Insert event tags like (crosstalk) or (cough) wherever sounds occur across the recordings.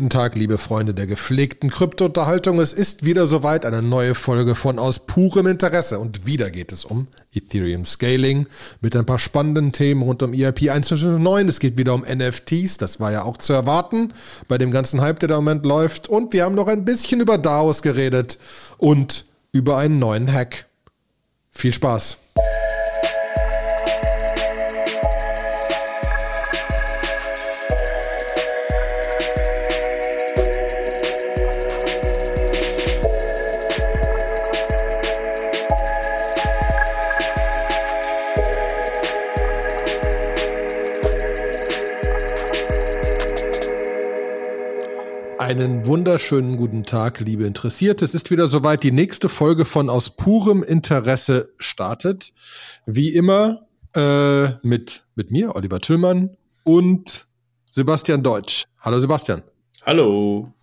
Guten Tag, liebe Freunde der gepflegten Kryptounterhaltung. Es ist wieder soweit eine neue Folge von Aus purem Interesse. Und wieder geht es um Ethereum Scaling mit ein paar spannenden Themen rund um EIP 159. Es geht wieder um NFTs. Das war ja auch zu erwarten bei dem ganzen Hype, der da im Moment läuft. Und wir haben noch ein bisschen über DAOs geredet und über einen neuen Hack. Viel Spaß. Wunderschönen guten Tag, liebe Interessierte. Es ist wieder soweit. Die nächste Folge von Aus purem Interesse startet. Wie immer äh, mit, mit mir, Oliver Tüllmann und Sebastian Deutsch. Hallo Sebastian. Hallo.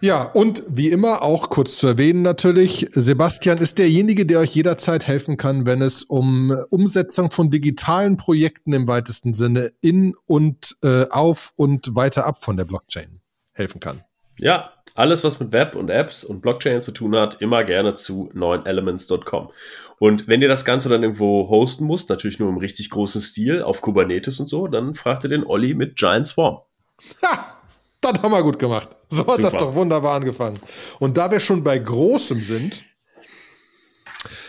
Ja, und wie immer auch kurz zu erwähnen natürlich, Sebastian ist derjenige, der euch jederzeit helfen kann, wenn es um Umsetzung von digitalen Projekten im weitesten Sinne in und äh, auf und weiter ab von der Blockchain helfen kann. Ja, alles, was mit Web und Apps und Blockchain zu tun hat, immer gerne zu 9elements.com. Und wenn ihr das Ganze dann irgendwo hosten musst, natürlich nur im richtig großen Stil, auf Kubernetes und so, dann fragt ihr den Olli mit Giant Swarm. Ha! Das haben wir gut gemacht. So hat Super. das doch wunderbar angefangen. Und da wir schon bei Großem sind,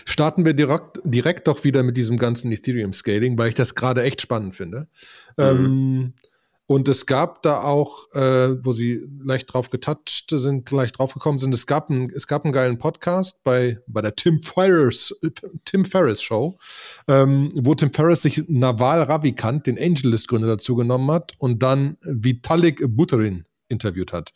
starten wir direkt, direkt doch wieder mit diesem ganzen Ethereum-Scaling, weil ich das gerade echt spannend finde. Mhm. Ähm, und es gab da auch, äh, wo sie leicht drauf getoucht sind, leicht drauf gekommen sind, es gab, ein, es gab einen geilen Podcast bei, bei der Tim Ferriss, Tim Ferriss Show, ähm, wo Tim Ferriss sich Naval Ravikant, den AngelList-Gründer, dazu genommen hat und dann Vitalik Buterin interviewt hat.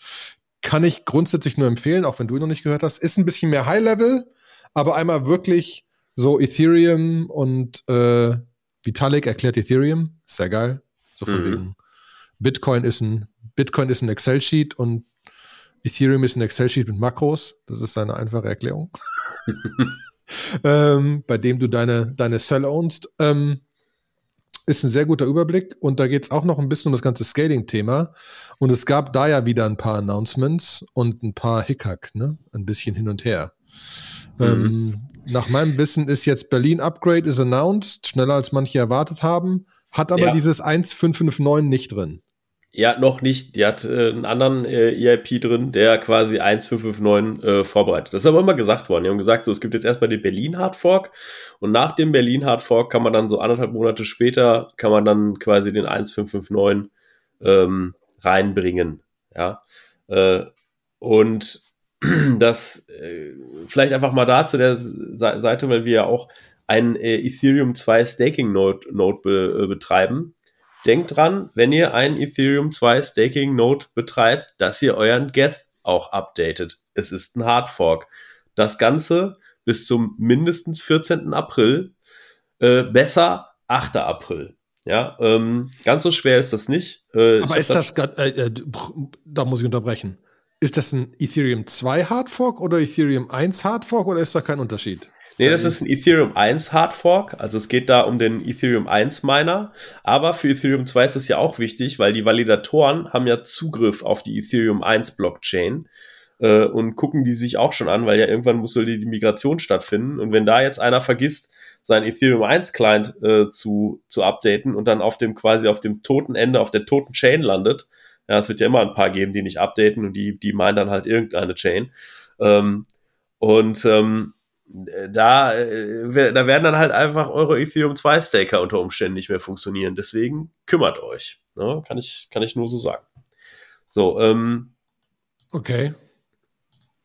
Kann ich grundsätzlich nur empfehlen, auch wenn du ihn noch nicht gehört hast. Ist ein bisschen mehr High-Level, aber einmal wirklich so Ethereum und äh, Vitalik erklärt Ethereum. Sehr geil. So von mhm. wegen Bitcoin ist ein, Bitcoin ist ein Excel-Sheet und Ethereum ist ein Excel-Sheet mit Makros. Das ist eine einfache Erklärung. (laughs) ähm, bei dem du deine, deine Cell ownst. Ähm, ist ein sehr guter Überblick und da geht es auch noch ein bisschen um das ganze Scaling-Thema. Und es gab da ja wieder ein paar Announcements und ein paar Hickhack, ne? Ein bisschen hin und her. Mhm. Ähm, nach meinem Wissen ist jetzt Berlin Upgrade is announced, schneller als manche erwartet haben, hat aber ja. dieses 1559 nicht drin. Ja, noch nicht. Die hat äh, einen anderen äh, EIP drin, der quasi 1.559 äh, vorbereitet. Das ist aber immer gesagt worden. Die haben gesagt, so, es gibt jetzt erstmal den Berlin Hard Fork und nach dem Berlin Hard Fork kann man dann so anderthalb Monate später, kann man dann quasi den 1.559 ähm, reinbringen. Ja. Äh, und (clears throat) das äh, vielleicht einfach mal da zu der Seite, weil wir ja auch ein äh, Ethereum 2 Staking Node, Node be, äh, betreiben denkt dran, wenn ihr ein Ethereum 2 Staking Node betreibt, dass ihr euren Geth auch updatet. Es ist ein Hardfork. Das Ganze bis zum mindestens 14. April, äh, besser 8. April. Ja, ähm, ganz so schwer ist das nicht. Äh, Aber ist das, das äh, äh, da muss ich unterbrechen. Ist das ein Ethereum 2 Hardfork oder Ethereum 1 Hardfork oder ist da kein Unterschied? Nee, das ist ein Ethereum 1 Hard Fork. Also es geht da um den Ethereum 1 Miner. Aber für Ethereum 2 ist es ja auch wichtig, weil die Validatoren haben ja Zugriff auf die Ethereum 1 Blockchain äh, und gucken die sich auch schon an, weil ja irgendwann muss so die, die Migration stattfinden. Und wenn da jetzt einer vergisst, sein Ethereum 1 Client äh, zu, zu updaten und dann auf dem quasi auf dem toten Ende, auf der toten Chain landet, ja, es wird ja immer ein paar geben, die nicht updaten und die, die meinen dann halt irgendeine Chain. Ähm, und ähm, da, äh, da werden dann halt einfach eure Ethereum 2 Staker unter Umständen nicht mehr funktionieren. Deswegen kümmert euch. Ne? Kann, ich, kann ich nur so sagen. So, ähm. Okay.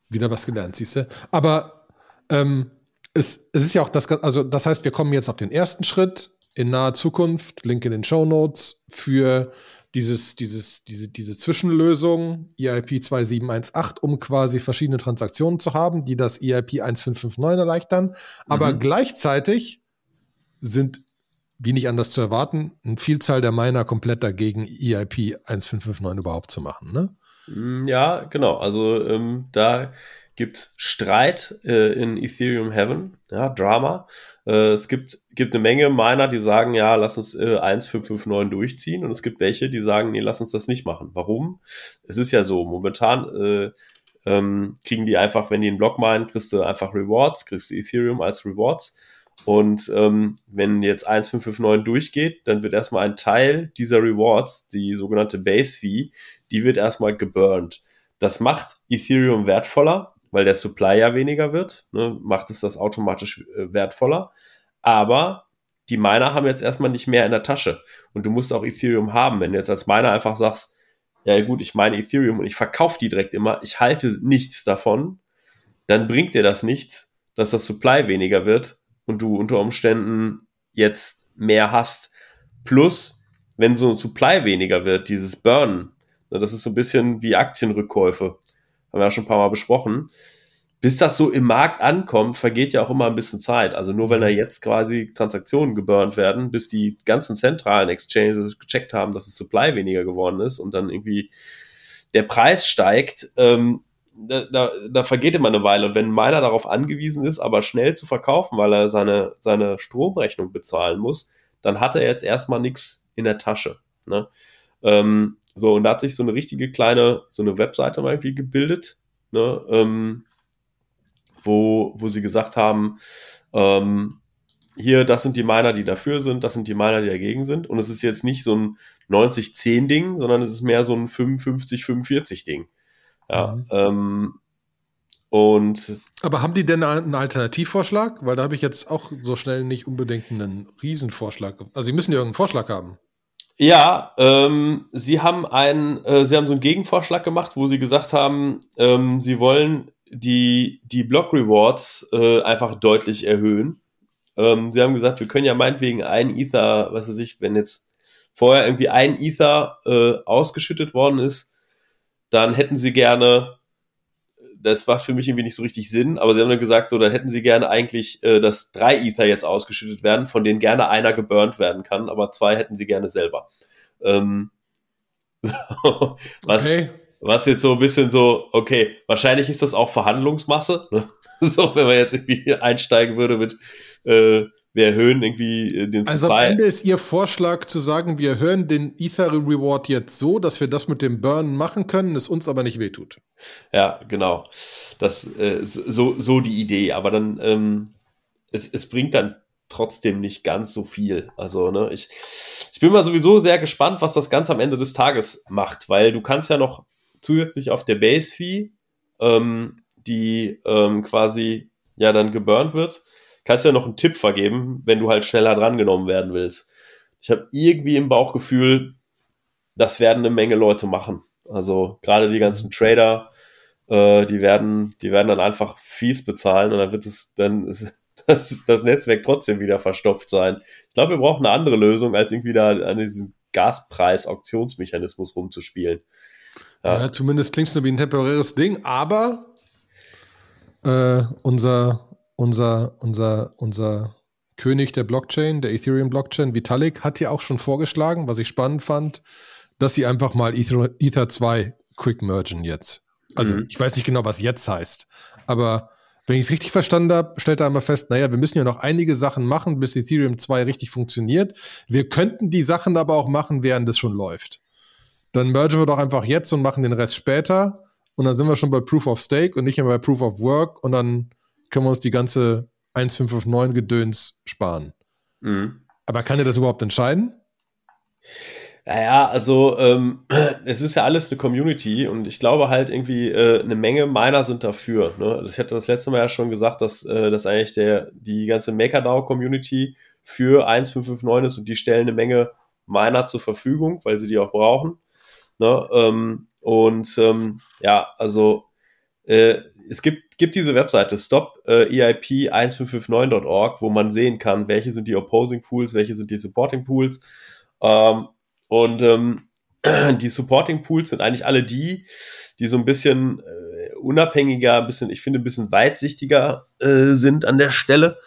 Wieder was gelernt, siehst du. Aber ähm, es, es ist ja auch das, also das heißt, wir kommen jetzt auf den ersten Schritt in naher Zukunft, Link in den Show Notes, für dieses, dieses, diese, diese Zwischenlösung EIP 2718, um quasi verschiedene Transaktionen zu haben, die das EIP 1559 erleichtern. Aber mhm. gleichzeitig sind, wie nicht anders zu erwarten, eine Vielzahl der Miner komplett dagegen, EIP 1559 überhaupt zu machen. Ne? Mm, ja, genau. Also ähm, da gibt Streit äh, in Ethereum Heaven, ja, Drama. Äh, es gibt, gibt eine Menge Miner, die sagen, ja, lass uns äh, 1.559 durchziehen und es gibt welche, die sagen, nee, lass uns das nicht machen. Warum? Es ist ja so, momentan äh, ähm, kriegen die einfach, wenn die einen Block meinen, kriegst du einfach Rewards, kriegst du Ethereum als Rewards. Und ähm, wenn jetzt 1.559 durchgeht, dann wird erstmal ein Teil dieser Rewards, die sogenannte Base Fee, die wird erstmal geburnt. Das macht Ethereum wertvoller, weil der Supply ja weniger wird, ne, macht es das automatisch äh, wertvoller. Aber die Miner haben jetzt erstmal nicht mehr in der Tasche. Und du musst auch Ethereum haben. Wenn du jetzt als Miner einfach sagst, ja gut, ich meine Ethereum und ich verkaufe die direkt immer, ich halte nichts davon, dann bringt dir das nichts, dass das Supply weniger wird und du unter Umständen jetzt mehr hast. Plus, wenn so ein Supply weniger wird, dieses Burn, ne, das ist so ein bisschen wie Aktienrückkäufe, haben wir ja schon ein paar Mal besprochen. Bis das so im Markt ankommt, vergeht ja auch immer ein bisschen Zeit. Also nur wenn da jetzt quasi Transaktionen geburnt werden, bis die ganzen zentralen Exchanges gecheckt haben, dass das Supply weniger geworden ist und dann irgendwie der Preis steigt, ähm, da, da, da vergeht immer eine Weile. Und wenn ein Miner darauf angewiesen ist, aber schnell zu verkaufen, weil er seine, seine Stromrechnung bezahlen muss, dann hat er jetzt erstmal nichts in der Tasche. Ne? Ähm, so, und da hat sich so eine richtige kleine, so eine Webseite mal irgendwie gebildet, ne? ähm, wo, wo sie gesagt haben, ähm, hier, das sind die Miner, die dafür sind, das sind die Miner, die dagegen sind. Und es ist jetzt nicht so ein 90-10-Ding, sondern es ist mehr so ein 55-45-Ding. Ja, mhm. ähm, und aber haben die denn einen Alternativvorschlag? Weil da habe ich jetzt auch so schnell nicht unbedingt einen Riesenvorschlag. Also sie müssen ja irgendeinen Vorschlag haben. Ja, ähm, sie haben einen, äh, sie haben so einen Gegenvorschlag gemacht, wo sie gesagt haben, ähm, sie wollen die, die Block Rewards äh, einfach deutlich erhöhen. Ähm, sie haben gesagt, wir können ja meinetwegen ein Ether, was weiß ich, wenn jetzt vorher irgendwie ein Ether äh, ausgeschüttet worden ist, dann hätten sie gerne, das macht für mich irgendwie nicht so richtig Sinn, aber sie haben dann gesagt, so, dann hätten sie gerne eigentlich, äh, dass drei Ether jetzt ausgeschüttet werden, von denen gerne einer geburnt werden kann, aber zwei hätten sie gerne selber. Ähm, (laughs) so, was, okay. was jetzt so ein bisschen so, okay, wahrscheinlich ist das auch Verhandlungsmasse, ne? (laughs) so, wenn man jetzt irgendwie einsteigen würde mit, äh, wir erhöhen irgendwie äh, den Supply. Also am Ende ist Ihr Vorschlag zu sagen, wir erhöhen den Ether Reward jetzt so, dass wir das mit dem Burn machen können, es uns aber nicht wehtut. Ja, genau. Das äh, so, so die Idee. Aber dann, ähm, es, es bringt dann trotzdem nicht ganz so viel. Also, ne, ich, ich bin mal sowieso sehr gespannt, was das Ganze am Ende des Tages macht, weil du kannst ja noch zusätzlich auf der Base-Fee, ähm, die ähm, quasi ja dann geburnt wird, kannst ja noch einen Tipp vergeben, wenn du halt schneller drangenommen werden willst. Ich habe irgendwie im Bauchgefühl, das werden eine Menge Leute machen. Also gerade die ganzen Trader, äh, die werden, die werden dann einfach fies bezahlen und dann wird es, dann ist (laughs) das, das Netzwerk trotzdem wieder verstopft sein. Ich glaube, wir brauchen eine andere Lösung, als irgendwie da an diesem Gaspreis-Auktionsmechanismus rumzuspielen. Ja. ja zumindest klingt es nur wie ein temporäres Ding, aber äh, unser unser, unser, unser König der Blockchain, der Ethereum-Blockchain, Vitalik, hat ja auch schon vorgeschlagen, was ich spannend fand, dass sie einfach mal Ether, Ether 2 quick mergen jetzt. Also mhm. ich weiß nicht genau, was jetzt heißt, aber wenn ich es richtig verstanden habe, stellt er einmal fest, naja, wir müssen ja noch einige Sachen machen, bis Ethereum 2 richtig funktioniert. Wir könnten die Sachen aber auch machen, während es schon läuft. Dann mergen wir doch einfach jetzt und machen den Rest später. Und dann sind wir schon bei Proof of Stake und nicht mehr bei Proof of Work. Und dann können wir uns die ganze 1559 Gedöns sparen. Mhm. Aber kann er das überhaupt entscheiden? Naja, also ähm, (clears throat) es ist ja alles eine Community und ich glaube halt irgendwie, äh, eine Menge Miner sind dafür. Ne? Ich hatte das letzte Mal ja schon gesagt, dass, äh, dass eigentlich der, die ganze MakerDAO-Community für 1.559 ist und die stellen eine Menge Miner zur Verfügung, weil sie die auch brauchen. Ne? Ähm, und ähm, ja, also äh, es gibt, gibt diese Webseite stopeip1559.org, wo man sehen kann, welche sind die Opposing Pools, welche sind die Supporting Pools. Ähm, und ähm, (clears throat) die Supporting Pools sind eigentlich alle die, die so ein bisschen äh, unabhängiger, ein bisschen, ich finde, ein bisschen weitsichtiger äh, sind an der Stelle.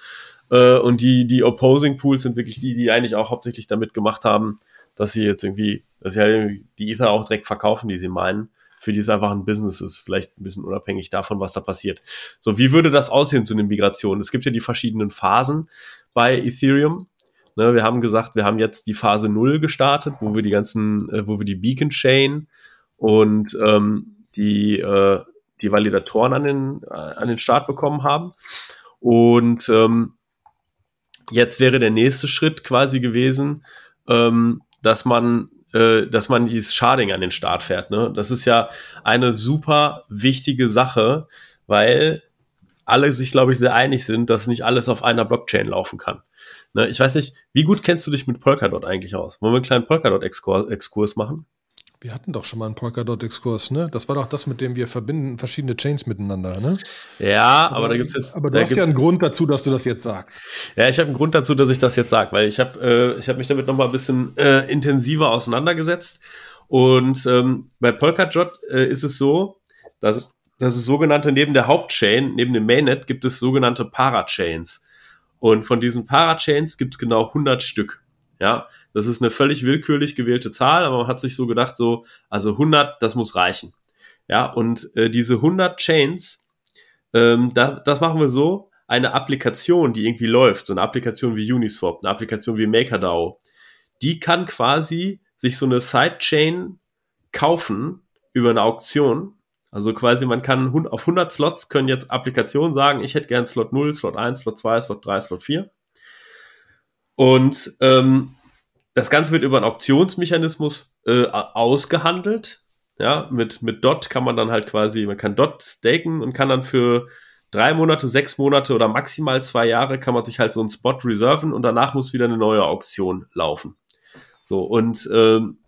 Äh, und die, die Opposing Pools sind wirklich die, die eigentlich auch hauptsächlich damit gemacht haben, dass sie jetzt irgendwie, dass sie halt die Ether auch direkt verkaufen, die sie meinen für die es einfach ein Business ist, vielleicht ein bisschen unabhängig davon, was da passiert. So, wie würde das aussehen zu einer Migration? Es gibt ja die verschiedenen Phasen bei Ethereum. Ne, wir haben gesagt, wir haben jetzt die Phase 0 gestartet, wo wir die ganzen, äh, wo wir die Beacon Chain und ähm, die, äh, die Validatoren an den, äh, an den Start bekommen haben. Und ähm, jetzt wäre der nächste Schritt quasi gewesen, ähm, dass man äh, dass man dieses Sharding an den Start fährt. Ne? Das ist ja eine super wichtige Sache, weil alle sich, glaube ich, sehr einig sind, dass nicht alles auf einer Blockchain laufen kann. Ne? Ich weiß nicht, wie gut kennst du dich mit Polkadot eigentlich aus? Wollen wir einen kleinen Polkadot-Exkurs machen? Wir hatten doch schon mal einen Polkadot-Exkurs, ne? Das war doch das, mit dem wir verbinden verschiedene Chains miteinander, ne? Ja, aber, aber da gibt's jetzt. Aber du hast ja einen Grund dazu, dass du das jetzt sagst. Ja, ich habe einen Grund dazu, dass ich das jetzt sage, weil ich habe äh, ich hab mich damit noch mal ein bisschen äh, intensiver auseinandergesetzt. Und ähm, bei Polkadot äh, ist es so, dass es, dass es sogenannte neben der Hauptchain, neben dem Mainnet, gibt es sogenannte Parachains. Und von diesen Parachains gibt es genau 100 Stück. Ja, das ist eine völlig willkürlich gewählte Zahl, aber man hat sich so gedacht, so, also 100, das muss reichen. Ja, und äh, diese 100 Chains, ähm, da, das machen wir so, eine Applikation, die irgendwie läuft, so eine Applikation wie Uniswap, eine Applikation wie MakerDAO, die kann quasi sich so eine Sidechain kaufen über eine Auktion. Also quasi man kann auf 100 Slots können jetzt Applikationen sagen, ich hätte gern Slot 0, Slot 1, Slot 2, Slot 3, Slot 4. Und ähm, das Ganze wird über einen Auktionsmechanismus äh, ausgehandelt. Ja, mit, mit Dot kann man dann halt quasi, man kann Dot staken und kann dann für drei Monate, sechs Monate oder maximal zwei Jahre kann man sich halt so einen Spot reserven und danach muss wieder eine neue Auktion laufen. So, und ähm,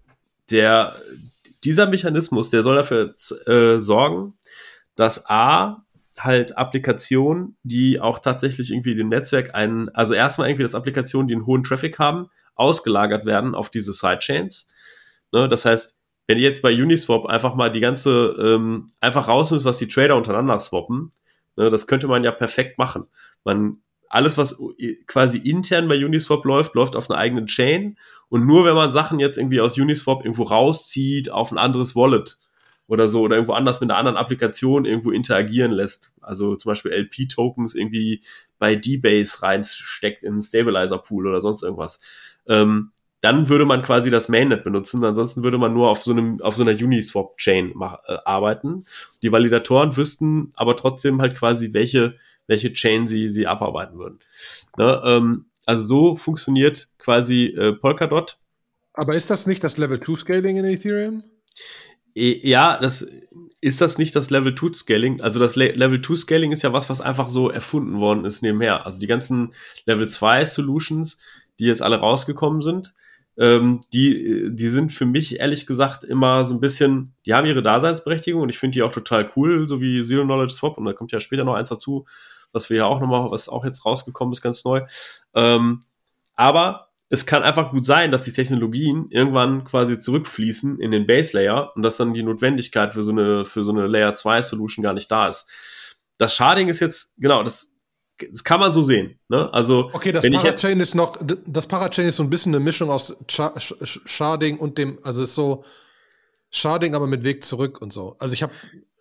der, dieser Mechanismus, der soll dafür äh, sorgen, dass A, halt Applikationen, die auch tatsächlich irgendwie dem Netzwerk einen, also erstmal irgendwie das Applikationen, die einen hohen Traffic haben, ausgelagert werden auf diese Sidechains. Ne, das heißt, wenn ihr jetzt bei Uniswap einfach mal die ganze, ähm, einfach rausnimmt, was die Trader untereinander swappen, ne, das könnte man ja perfekt machen. Man, alles, was quasi intern bei Uniswap läuft, läuft auf einer eigenen Chain. Und nur wenn man Sachen jetzt irgendwie aus Uniswap irgendwo rauszieht, auf ein anderes Wallet oder so, oder irgendwo anders mit einer anderen Applikation irgendwo interagieren lässt, also zum Beispiel LP-Tokens irgendwie bei D-Base reinsteckt in einen Stabilizer-Pool oder sonst irgendwas, ähm, dann würde man quasi das Mainnet benutzen. Ansonsten würde man nur auf so einem, auf so einer Uniswap-Chain äh, arbeiten. Die Validatoren wüssten aber trotzdem halt quasi, welche, welche Chain sie, sie abarbeiten würden. Ne, ähm, also so funktioniert quasi äh, Polkadot. Aber ist das nicht das Level 2 Scaling in Ethereum? E, ja, das ist das nicht das Level 2 Scaling. Also das Le Level 2 Scaling ist ja was, was einfach so erfunden worden ist nebenher. Also die ganzen Level 2 Solutions, die jetzt alle rausgekommen sind, ähm, die, die sind für mich ehrlich gesagt immer so ein bisschen, die haben ihre Daseinsberechtigung und ich finde die auch total cool, so wie Zero Knowledge Swap und da kommt ja später noch eins dazu, was wir ja auch nochmal, was auch jetzt rausgekommen ist, ganz neu. Ähm, aber es kann einfach gut sein, dass die Technologien irgendwann quasi zurückfließen in den Base Layer und dass dann die Notwendigkeit für so eine, für so eine Layer 2 Solution gar nicht da ist. Das Sharding ist jetzt, genau, das das kann man so sehen. Ne? Also, okay, das Parachain ist noch, das Parachain ist so ein bisschen eine Mischung aus Sharding und dem, also ist so Sharding, aber mit Weg zurück und so. Also ich habe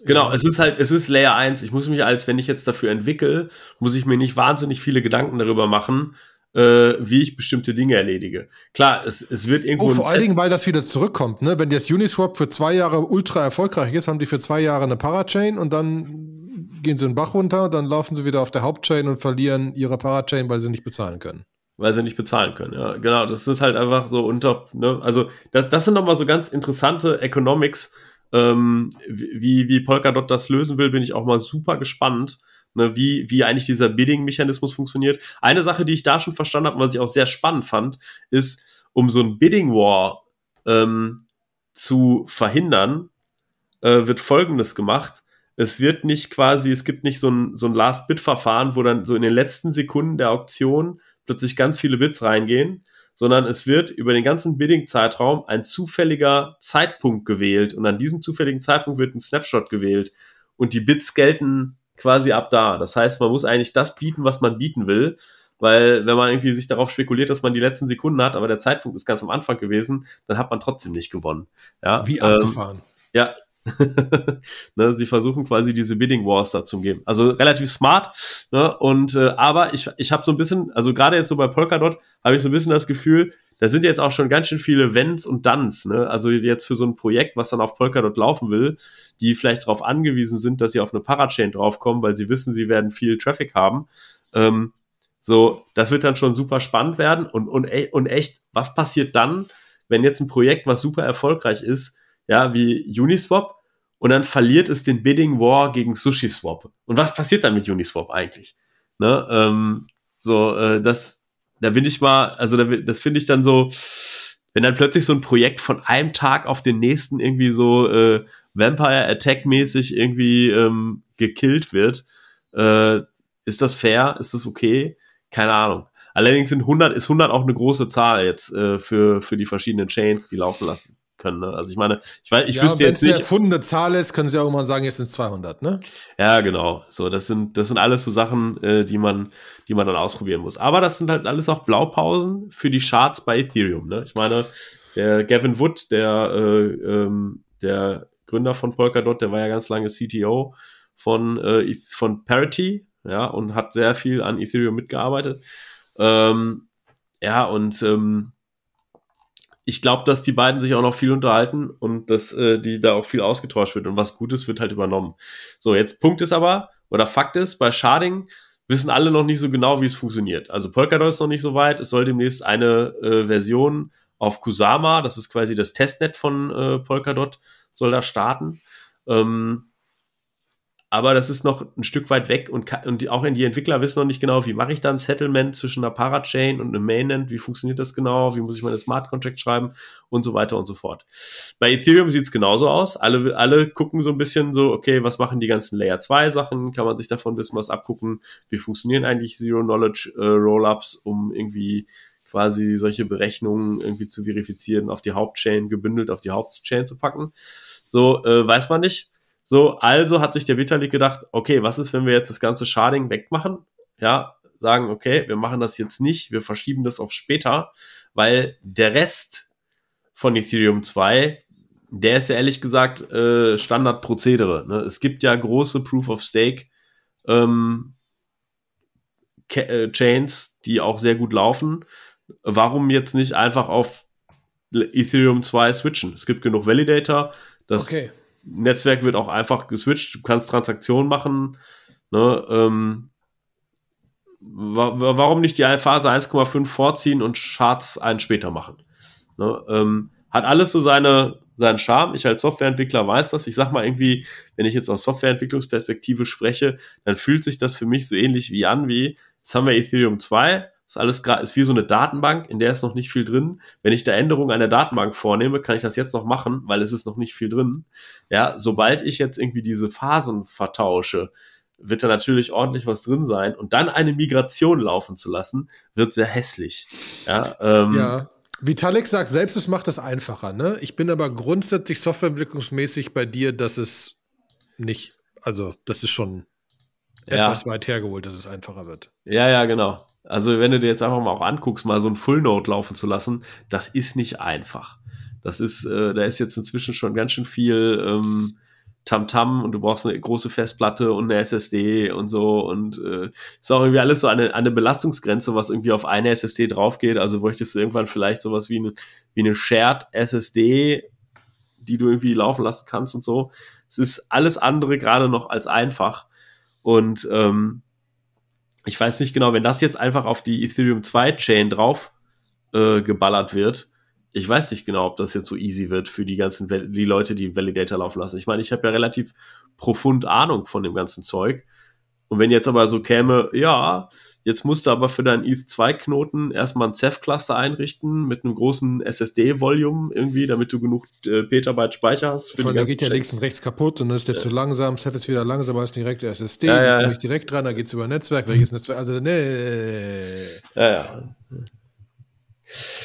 Genau, es ist halt, es ist Layer 1. Ich muss mich als, wenn ich jetzt dafür entwickle, muss ich mir nicht wahnsinnig viele Gedanken darüber machen, äh, wie ich bestimmte Dinge erledige. Klar, es, es wird irgendwo. Oh, vor allen Dingen, weil das wieder zurückkommt, ne? Wenn jetzt Uniswap für zwei Jahre ultra erfolgreich ist, haben die für zwei Jahre eine Parachain und dann gehen sie den Bach runter, dann laufen sie wieder auf der Hauptchain und verlieren ihre Parachain, weil sie nicht bezahlen können. Weil sie nicht bezahlen können, ja. Genau, das ist halt einfach so unter, ne, also das, das sind nochmal so ganz interessante Economics, ähm, wie, wie Polkadot das lösen will, bin ich auch mal super gespannt, ne, wie, wie eigentlich dieser Bidding-Mechanismus funktioniert. Eine Sache, die ich da schon verstanden habe, was ich auch sehr spannend fand, ist, um so ein Bidding-War ähm, zu verhindern, äh, wird Folgendes gemacht es wird nicht quasi, es gibt nicht so ein, so ein Last-Bit-Verfahren, wo dann so in den letzten Sekunden der Auktion plötzlich ganz viele Bits reingehen, sondern es wird über den ganzen Bidding-Zeitraum ein zufälliger Zeitpunkt gewählt und an diesem zufälligen Zeitpunkt wird ein Snapshot gewählt und die Bits gelten quasi ab da. Das heißt, man muss eigentlich das bieten, was man bieten will, weil wenn man irgendwie sich darauf spekuliert, dass man die letzten Sekunden hat, aber der Zeitpunkt ist ganz am Anfang gewesen, dann hat man trotzdem nicht gewonnen. Ja, Wie abgefahren. Ähm, ja, (laughs) ne, sie versuchen quasi diese Bidding Wars da zu geben. Also relativ smart. Ne, und äh, aber ich, ich habe so ein bisschen, also gerade jetzt so bei Polkadot habe ich so ein bisschen das Gefühl, da sind jetzt auch schon ganz schön viele Wenns und Duns. Ne? Also jetzt für so ein Projekt, was dann auf Polkadot laufen will, die vielleicht darauf angewiesen sind, dass sie auf eine Parachain draufkommen, weil sie wissen, sie werden viel Traffic haben. Ähm, so, das wird dann schon super spannend werden und, und, und echt, was passiert dann, wenn jetzt ein Projekt, was super erfolgreich ist, ja, wie Uniswap, und dann verliert es den Bidding War gegen SushiSwap. Und was passiert dann mit Uniswap eigentlich? Ne? Ähm, so, äh, das, da bin ich mal, also da, das finde ich dann so, wenn dann plötzlich so ein Projekt von einem Tag auf den nächsten irgendwie so äh, Vampire Attack mäßig irgendwie ähm, gekillt wird, äh, ist das fair? Ist das okay? Keine Ahnung. Allerdings sind 100, ist 100 auch eine große Zahl jetzt äh, für, für die verschiedenen Chains, die laufen lassen können. Ne? Also ich meine, ich weiß, ich ja, wüsste jetzt nicht. Wenn es eine erfundene Zahl ist, können Sie auch immer sagen, jetzt sind es 200, ne? Ja, genau. So, das sind, das sind alles so Sachen, äh, die man, die man dann ausprobieren muss. Aber das sind halt alles auch Blaupausen für die Charts bei Ethereum. Ne? Ich meine, der Gavin Wood, der, äh, ähm, der Gründer von Polkadot, der war ja ganz lange CTO von, äh, von Parity, ja, und hat sehr viel an Ethereum mitgearbeitet. Ähm, ja, und ähm, ich glaube, dass die beiden sich auch noch viel unterhalten und dass äh, die da auch viel ausgetauscht wird und was Gutes wird halt übernommen. So, jetzt Punkt ist aber, oder Fakt ist, bei Sharding wissen alle noch nicht so genau, wie es funktioniert. Also Polkadot ist noch nicht so weit. Es soll demnächst eine äh, Version auf Kusama, das ist quasi das Testnet von äh, Polkadot, soll da starten. Ähm, aber das ist noch ein Stück weit weg und, und die, auch die Entwickler wissen noch nicht genau, wie mache ich da ein Settlement zwischen einer Parachain und einem Mainnet, wie funktioniert das genau, wie muss ich meine Smart Contract schreiben und so weiter und so fort. Bei Ethereum sieht es genauso aus. Alle, alle gucken so ein bisschen so, okay, was machen die ganzen Layer 2 Sachen? Kann man sich davon ein bisschen was abgucken? Wie funktionieren eigentlich Zero Knowledge äh, Rollups, um irgendwie quasi solche Berechnungen irgendwie zu verifizieren, auf die Hauptchain gebündelt, auf die Hauptchain zu packen? So, äh, weiß man nicht so, also hat sich der Vitalik gedacht, okay, was ist, wenn wir jetzt das ganze Sharding wegmachen? Ja, sagen, okay, wir machen das jetzt nicht, wir verschieben das auf später, weil der Rest von Ethereum 2, der ist ja ehrlich gesagt äh, Standardprozedere. Ne? Es gibt ja große Proof of Stake ähm, äh, Chains, die auch sehr gut laufen. Warum jetzt nicht einfach auf Ethereum 2 switchen? Es gibt genug Validator. Das okay. Netzwerk wird auch einfach geswitcht. Du kannst Transaktionen machen. Ne, ähm, wa warum nicht die Phase 1,5 vorziehen und Charts einen später machen? Ne, ähm, hat alles so seine, seinen Charme. Ich als Softwareentwickler weiß das. Ich sag mal irgendwie, wenn ich jetzt aus Softwareentwicklungsperspektive spreche, dann fühlt sich das für mich so ähnlich wie an wie, jetzt haben wir Ethereum 2, ist alles gerade, ist wie so eine Datenbank, in der ist noch nicht viel drin. Wenn ich da Änderungen an der Datenbank vornehme, kann ich das jetzt noch machen, weil es ist noch nicht viel drin. Ja, sobald ich jetzt irgendwie diese Phasen vertausche, wird da natürlich ordentlich was drin sein und dann eine Migration laufen zu lassen, wird sehr hässlich. Ja, ähm, ja. Vitalik sagt selbst, es macht es einfacher. Ne? Ich bin aber grundsätzlich softwareentwicklungsmäßig bei dir, dass es nicht, also das ist schon ja. etwas weit hergeholt, dass es einfacher wird. Ja, ja, genau. Also wenn du dir jetzt einfach mal auch anguckst, mal so ein Full Node laufen zu lassen, das ist nicht einfach. Das ist, äh, da ist jetzt inzwischen schon ganz schön viel ähm, Tamtam -Tam und du brauchst eine große Festplatte und eine SSD und so und äh, ist auch irgendwie alles so eine, eine Belastungsgrenze, was irgendwie auf eine SSD draufgeht. Also bräuchtest du irgendwann vielleicht sowas wie eine, wie eine Shared SSD, die du irgendwie laufen lassen kannst und so. Es ist alles andere gerade noch als einfach. Und ähm, ich weiß nicht genau, wenn das jetzt einfach auf die Ethereum 2 Chain drauf äh, geballert wird, ich weiß nicht genau, ob das jetzt so easy wird für die ganzen die Leute, die Validator laufen lassen. Ich meine, ich habe ja relativ profund Ahnung von dem ganzen Zeug. Und wenn jetzt aber so käme, ja, Jetzt musst du aber für deinen ETH2-Knoten erstmal ein Ceph-Cluster einrichten mit einem großen SSD-Volume irgendwie, damit du genug äh, Petabyte Speicher hast. Für Von der geht ja links und rechts kaputt und dann ist der ja. zu langsam. Ceph ist wieder langsamer als direkt der SSD. Ja, ja, ja. direkt dran, da geht's über Netzwerk. Welches Netzwerk? Also, nee. Ja, ja.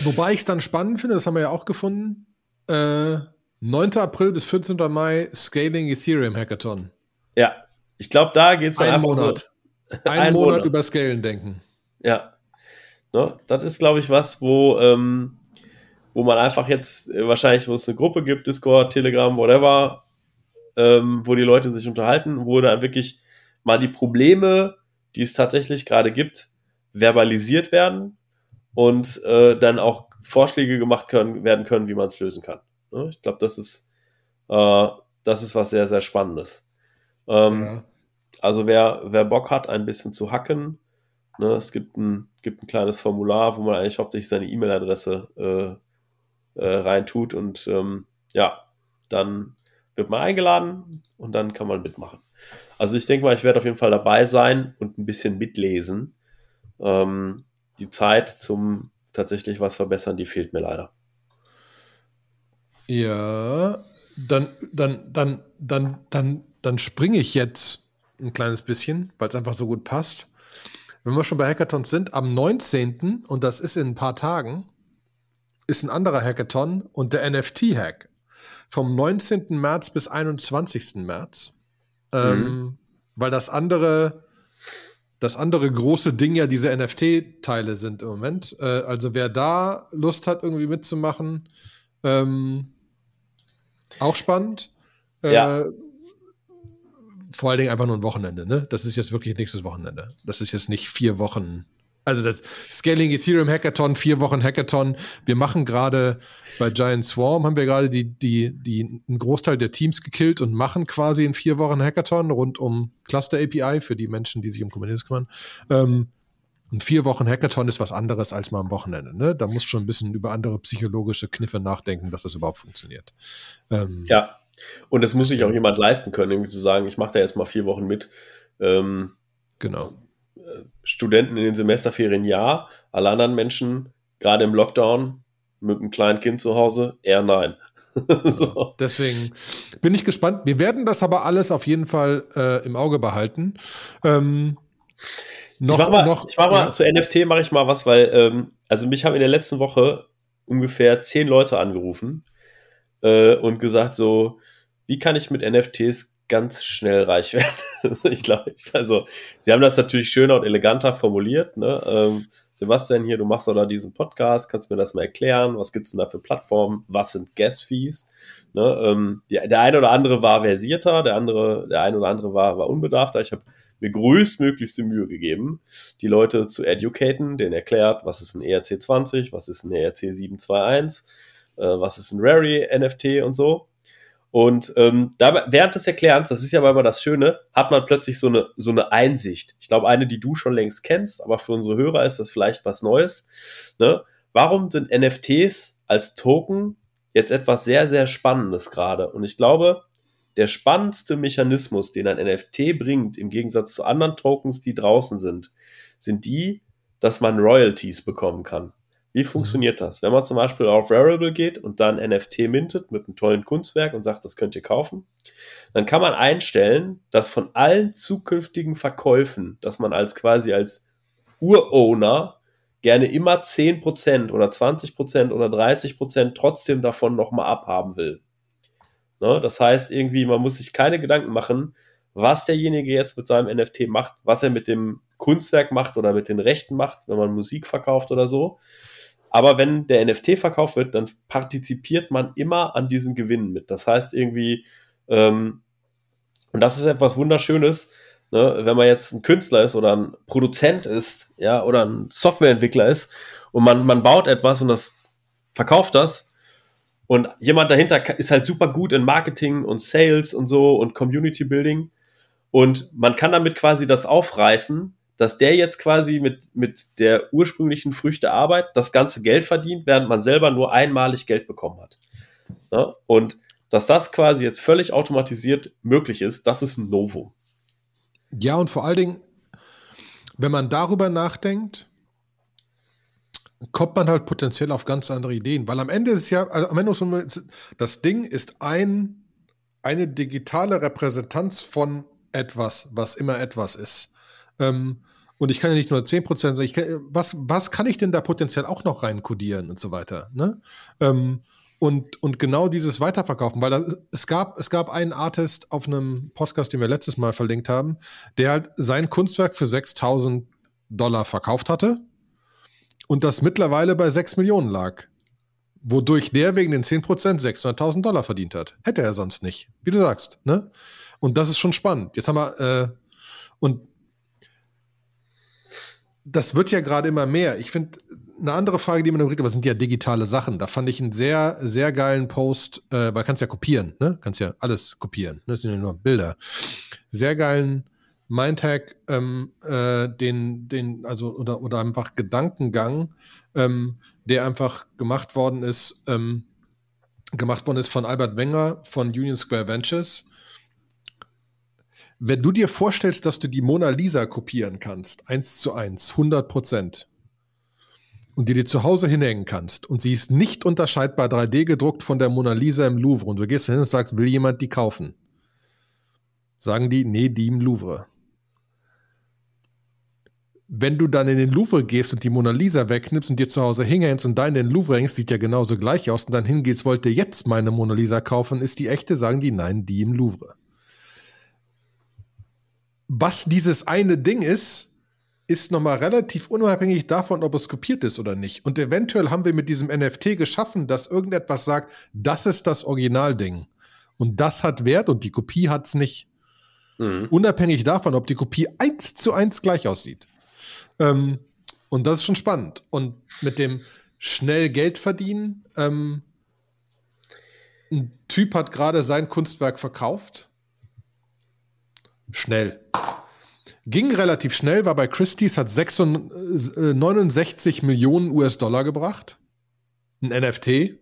Wobei ich es dann spannend finde, das haben wir ja auch gefunden. Äh, 9. April bis 14. Mai Scaling Ethereum Hackathon. Ja, ich glaube, da geht's dann Ein Monat. So (laughs) einen Ein Monat, Monat über Scalen denken. Ja. Ne? Das ist, glaube ich, was, wo, ähm, wo man einfach jetzt äh, wahrscheinlich, wo es eine Gruppe gibt, Discord, Telegram, whatever, ähm, wo die Leute sich unterhalten, wo dann wirklich mal die Probleme, die es tatsächlich gerade gibt, verbalisiert werden und äh, dann auch Vorschläge gemacht können, werden können, wie man es lösen kann. Ne? Ich glaube, das ist äh, das ist was sehr, sehr Spannendes. Ähm, ja. Also wer, wer Bock hat, ein bisschen zu hacken, ne, es gibt ein, gibt ein kleines Formular, wo man eigentlich hauptsächlich seine E-Mail-Adresse äh, äh, reintut und ähm, ja, dann wird man eingeladen und dann kann man mitmachen. Also ich denke mal, ich werde auf jeden Fall dabei sein und ein bisschen mitlesen. Ähm, die Zeit zum tatsächlich was verbessern, die fehlt mir leider. Ja, dann, dann, dann, dann, dann, dann springe ich jetzt ein kleines bisschen, weil es einfach so gut passt. Wenn wir schon bei Hackathons sind, am 19. und das ist in ein paar Tagen, ist ein anderer Hackathon und der NFT-Hack. Vom 19. März bis 21. März. Ähm, mhm. Ähm, weil das andere, das andere große Ding ja diese NFT-Teile sind im Moment. Äh, also wer da Lust hat, irgendwie mitzumachen, ähm, auch spannend. Äh, ja. Vor allen Dingen einfach nur ein Wochenende, ne? Das ist jetzt wirklich nächstes Wochenende. Das ist jetzt nicht vier Wochen. Also das Scaling Ethereum Hackathon, vier Wochen Hackathon. Wir machen gerade bei Giant Swarm haben wir gerade die, die, die, einen Großteil der Teams gekillt und machen quasi in vier Wochen Hackathon rund um Cluster API für die Menschen, die sich um Kubernetes kümmern. Ähm, und vier Wochen Hackathon ist was anderes als mal am Wochenende. Ne? Da muss schon ein bisschen über andere psychologische Kniffe nachdenken, dass das überhaupt funktioniert. Ähm, ja, und das muss sich auch jemand leisten können, irgendwie zu sagen, ich mache da jetzt mal vier Wochen mit. Ähm, genau. Äh, Studenten in den Semesterferien ja, alle anderen Menschen, gerade im Lockdown, mit einem kleinen Kind zu Hause, eher nein. (laughs) so. Deswegen bin ich gespannt. Wir werden das aber alles auf jeden Fall äh, im Auge behalten. Ähm, noch, ich mach mal, noch, ich mach mal ja. zu NFT mache ich mal was, weil ähm, also mich haben in der letzten Woche ungefähr zehn Leute angerufen äh, und gesagt so, wie kann ich mit NFTs ganz schnell reich (laughs) werden? ich glaube, also sie haben das natürlich schöner und eleganter formuliert. Ne? Ähm, Sebastian hier, du machst doch da diesen Podcast, kannst mir das mal erklären? Was gibt es denn da für Plattformen? Was sind Gas-Fees? Ne? Ähm, der, der eine oder andere war versierter, der andere, der eine oder andere war, war unbedarfter. Ich habe mir größtmöglichste Mühe gegeben, die Leute zu educaten, denen erklärt, was ist ein ERC20, was ist ein ERC 721, äh, was ist ein Rary NFT und so. Und ähm, da, während des Erklärens, das ist ja immer das Schöne, hat man plötzlich so eine, so eine Einsicht. Ich glaube, eine, die du schon längst kennst, aber für unsere Hörer ist das vielleicht was Neues. Ne? Warum sind NFTs als Token jetzt etwas sehr, sehr Spannendes gerade? Und ich glaube, der spannendste Mechanismus, den ein NFT bringt, im Gegensatz zu anderen Tokens, die draußen sind, sind die, dass man Royalties bekommen kann. Wie mhm. funktioniert das? Wenn man zum Beispiel auf Rarible geht und dann NFT mintet mit einem tollen Kunstwerk und sagt, das könnt ihr kaufen, dann kann man einstellen, dass von allen zukünftigen Verkäufen, dass man als quasi als Urowner gerne immer 10% oder 20% oder 30% trotzdem davon nochmal abhaben will. Ne? Das heißt, irgendwie, man muss sich keine Gedanken machen, was derjenige jetzt mit seinem NFT macht, was er mit dem Kunstwerk macht oder mit den Rechten macht, wenn man Musik verkauft oder so. Aber wenn der NFT verkauft wird, dann partizipiert man immer an diesen Gewinnen mit. Das heißt irgendwie, ähm, und das ist etwas Wunderschönes, ne? wenn man jetzt ein Künstler ist oder ein Produzent ist, ja, oder ein Softwareentwickler ist und man, man baut etwas und das verkauft das, und jemand dahinter ist halt super gut in Marketing und Sales und so und Community Building. Und man kann damit quasi das aufreißen, dass der jetzt quasi mit, mit der ursprünglichen Früchte Arbeit das ganze Geld verdient, während man selber nur einmalig Geld bekommen hat. Ja? Und dass das quasi jetzt völlig automatisiert möglich ist, das ist ein Novum. Ja, und vor allen Dingen, wenn man darüber nachdenkt, kommt man halt potenziell auf ganz andere Ideen. Weil am Ende ist ja, also am Ende ist das Ding ist ein, eine digitale Repräsentanz von etwas, was immer etwas ist. Ähm, und ich kann ja nicht nur 10% sagen, ich kann, was, was kann ich denn da potenziell auch noch reinkodieren und so weiter. Ne? Ähm, und, und genau dieses Weiterverkaufen, weil das, es, gab, es gab einen Artist auf einem Podcast, den wir letztes Mal verlinkt haben, der halt sein Kunstwerk für 6000 Dollar verkauft hatte und das mittlerweile bei 6 Millionen lag. Wodurch der wegen den 10% 600.000 Dollar verdient hat. Hätte er sonst nicht. Wie du sagst, ne? Und das ist schon spannend. Jetzt haben wir, äh, und das wird ja gerade immer mehr. Ich finde, eine andere Frage, die man im aber sind ja digitale Sachen. Da fand ich einen sehr, sehr geilen Post, äh, weil kannst ja kopieren, ne? Kannst ja alles kopieren. Ne? Das sind ja nur Bilder. Sehr geilen Mindhack, ähm, äh, den, den, also, oder, oder einfach Gedankengang, ähm, der einfach gemacht worden ist, ähm, gemacht worden ist von Albert Wenger von Union Square Ventures. Wenn du dir vorstellst, dass du die Mona Lisa kopieren kannst, eins zu eins, 100 Prozent, und die dir zu Hause hinhängen kannst und sie ist nicht unterscheidbar 3D gedruckt von der Mona Lisa im Louvre und du gehst hin und sagst, will jemand die kaufen? Sagen die, nee, die im Louvre. Wenn du dann in den Louvre gehst und die Mona Lisa wegnimmst und dir zu Hause hinhängst und da in den Louvre hängst, sieht ja genauso gleich aus und dann hingehst, wollte jetzt meine Mona Lisa kaufen, ist die echte, sagen die, nein, die im Louvre. Was dieses eine Ding ist, ist nochmal relativ unabhängig davon, ob es kopiert ist oder nicht. Und eventuell haben wir mit diesem NFT geschaffen, dass irgendetwas sagt, das ist das Originalding. Und das hat Wert und die Kopie hat es nicht. Mhm. Unabhängig davon, ob die Kopie eins zu eins gleich aussieht. Ähm, und das ist schon spannend. Und mit dem schnell Geld verdienen, ähm, ein Typ hat gerade sein Kunstwerk verkauft. Schnell. Ging relativ schnell, war bei Christie's, hat 66, 69 äh, Millionen US-Dollar gebracht. Ein NFT.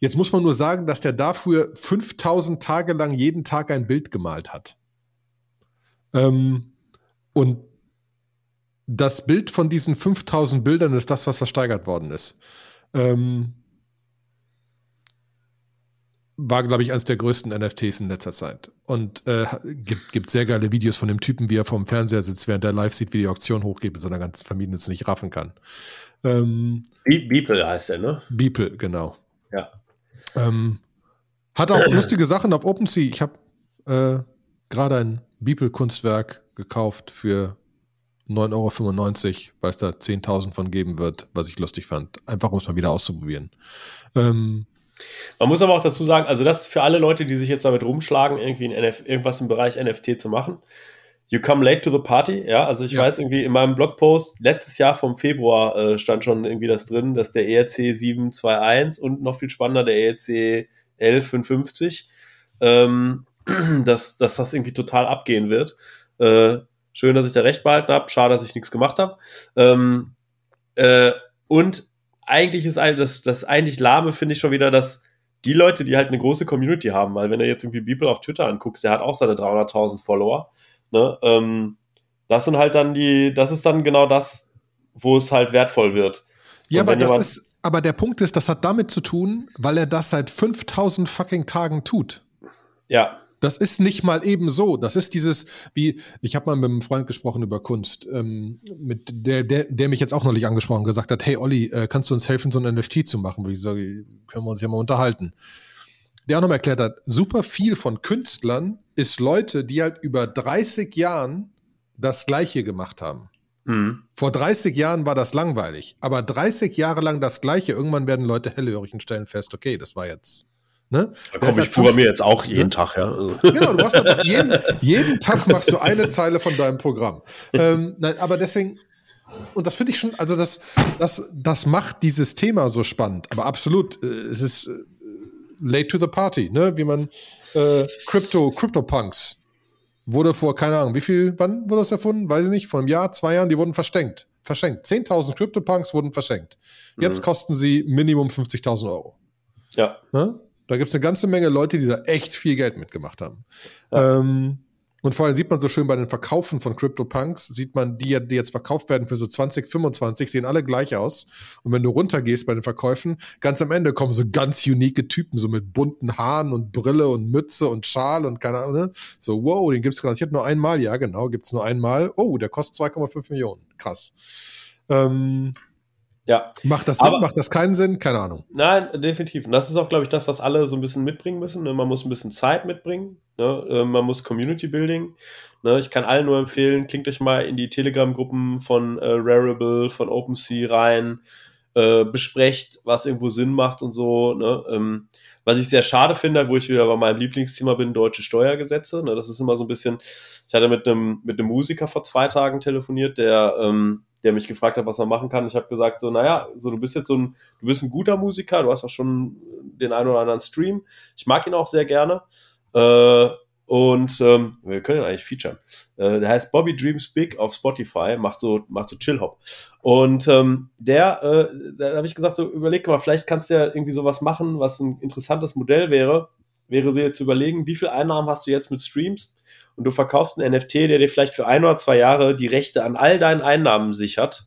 Jetzt muss man nur sagen, dass der dafür 5000 Tage lang jeden Tag ein Bild gemalt hat. Ähm, und das Bild von diesen 5000 Bildern ist das, was versteigert worden ist. Ähm, war, glaube ich, eines der größten NFTs in letzter Zeit. Und äh, gibt, gibt sehr geile Videos von dem Typen, wie er vom Fernseher sitzt, während er live sieht, wie die Auktion hochgeht mit seiner ganzen Familie es nicht raffen kann. Ähm, Beeple heißt er, ne? Beeple, genau. Ja. Ähm, hat auch (clears throat) lustige Sachen auf OpenSea. Ich habe äh, gerade ein Beeple-Kunstwerk gekauft für 9,95 Euro, weil es da 10.000 von geben wird, was ich lustig fand. Einfach um es mal wieder auszuprobieren. Ähm, man muss aber auch dazu sagen, also das für alle Leute, die sich jetzt damit rumschlagen, irgendwie NF irgendwas im Bereich NFT zu machen. You come late to the party, ja. Also ich ja. weiß irgendwie in meinem Blogpost letztes Jahr vom Februar äh, stand schon irgendwie das drin, dass der ERC 721 und noch viel spannender der ERC 1155, ähm, (clears throat) dass, dass das irgendwie total abgehen wird. Äh, schön, dass ich da recht behalten habe. Schade, dass ich nichts gemacht habe. Ähm, äh, und eigentlich ist ein, das, das eigentlich lahme, finde ich schon wieder, dass die Leute, die halt eine große Community haben, weil wenn du jetzt irgendwie Beeple auf Twitter anguckst, der hat auch seine 300.000 Follower, ne, ähm, das sind halt dann die, das ist dann genau das, wo es halt wertvoll wird. Ja, aber das ist, aber der Punkt ist, das hat damit zu tun, weil er das seit 5000 fucking Tagen tut. Ja. Das ist nicht mal eben so. Das ist dieses, wie, ich habe mal mit einem Freund gesprochen über Kunst, ähm, mit der, der, der mich jetzt auch neulich angesprochen und gesagt hat, hey Olli, äh, kannst du uns helfen, so ein NFT zu machen? Wo ich sage, können wir uns ja mal unterhalten. Der auch noch mal erklärt hat, super viel von Künstlern ist Leute, die halt über 30 Jahren das Gleiche gemacht haben. Mhm. Vor 30 Jahren war das langweilig, aber 30 Jahre lang das Gleiche. Irgendwann werden Leute hellhörig und stellen fest, okay, das war jetzt Ne? Da komme ich programmiere jetzt auch jeden ne? Tag, ja. Also. Genau, du machst einfach jeden, jeden Tag machst du eine Zeile von deinem Programm. Ähm, nein, aber deswegen, und das finde ich schon, also das, das, das macht dieses Thema so spannend. Aber absolut, äh, es ist äh, late to the party, ne? Wie man äh, Crypto, Crypto Punks wurde vor, keine Ahnung, wie viel, wann wurde das erfunden? Weiß ich nicht, vor einem Jahr, zwei Jahren, die wurden verschenkt. Verschenkt. 10.000 Crypto Punks wurden verschenkt. Jetzt mhm. kosten sie Minimum 50.000 Euro. Ja. Ne? Da gibt es eine ganze Menge Leute, die da echt viel Geld mitgemacht haben. Ja. Ähm, und vor allem sieht man so schön bei den Verkaufen von CryptoPunks, sieht man, die, die jetzt verkauft werden für so 20, 25, sehen alle gleich aus. Und wenn du runtergehst bei den Verkäufen, ganz am Ende kommen so ganz unique Typen, so mit bunten Haaren und Brille und Mütze und Schal und keine Ahnung. Ne? So, wow, den gibt's garantiert nur einmal. Ja, genau, gibt's nur einmal. Oh, der kostet 2,5 Millionen. Krass. Ähm, ja. Macht das Sinn? Aber, macht das keinen Sinn? Keine Ahnung. Nein, definitiv. Und das ist auch, glaube ich, das, was alle so ein bisschen mitbringen müssen. Ne? Man muss ein bisschen Zeit mitbringen. Ne? Äh, man muss Community Building. Ne? Ich kann allen nur empfehlen, klingt euch mal in die Telegram-Gruppen von äh, Rarible, von OpenSea rein. äh, besprecht, was irgendwo Sinn macht und so. Ne? Ähm, was ich sehr schade finde, wo ich wieder bei meinem Lieblingsthema bin, deutsche Steuergesetze. Ne? Das ist immer so ein bisschen, ich hatte mit einem, mit einem Musiker vor zwei Tagen telefoniert, der, ähm, der mich gefragt hat, was man machen kann. Ich habe gesagt, so, naja, so du bist jetzt so ein, du bist ein guter Musiker, du hast auch schon den einen oder anderen Stream. Ich mag ihn auch sehr gerne. Äh, und ähm, wir können ihn eigentlich featuren. Äh, der heißt Bobby Dreams Big auf Spotify, macht so, macht so Chill-Hop. Und ähm, der, äh, da habe ich gesagt, so überleg mal, vielleicht kannst du ja irgendwie sowas machen, was ein interessantes Modell wäre. Wäre sie zu überlegen, wie viel Einnahmen hast du jetzt mit Streams und du verkaufst einen NFT, der dir vielleicht für ein oder zwei Jahre die Rechte an all deinen Einnahmen sichert.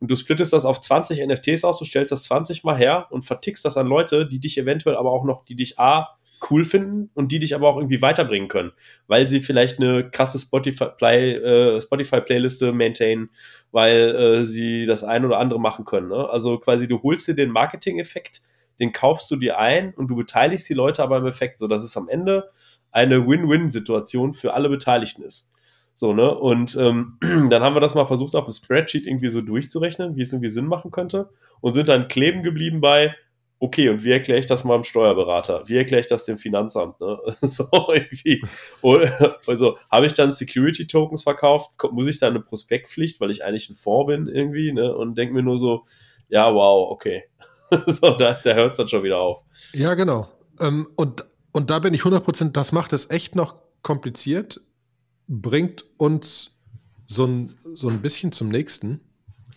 Und du splittest das auf 20 NFTs aus, du stellst das 20 mal her und vertickst das an Leute, die dich eventuell aber auch noch, die dich A, cool finden und die dich aber auch irgendwie weiterbringen können, weil sie vielleicht eine krasse Spotify, äh, Spotify Playliste maintainen, weil äh, sie das ein oder andere machen können. Ne? Also quasi du holst dir den Marketing-Effekt, den kaufst du dir ein und du beteiligst die Leute aber im Effekt, so dass es am Ende eine Win-Win-Situation für alle Beteiligten ist. So, ne? Und ähm, (clears throat) dann haben wir das mal versucht, auf dem Spreadsheet irgendwie so durchzurechnen, wie es irgendwie Sinn machen könnte und sind dann kleben geblieben bei, okay, und wie erkläre ich das mal dem Steuerberater? Wie erkläre ich das dem Finanzamt? Ne? (laughs) so irgendwie. (laughs) also habe ich dann Security Tokens verkauft? Muss ich dann eine Prospektpflicht, weil ich eigentlich ein Fonds bin irgendwie? Ne? Und denke mir nur so, ja, wow, okay. (laughs) so, da, da hört es dann schon wieder auf. Ja, genau. Ähm, und, und da bin ich 100%, das macht es echt noch kompliziert, bringt uns so ein, so ein bisschen zum nächsten.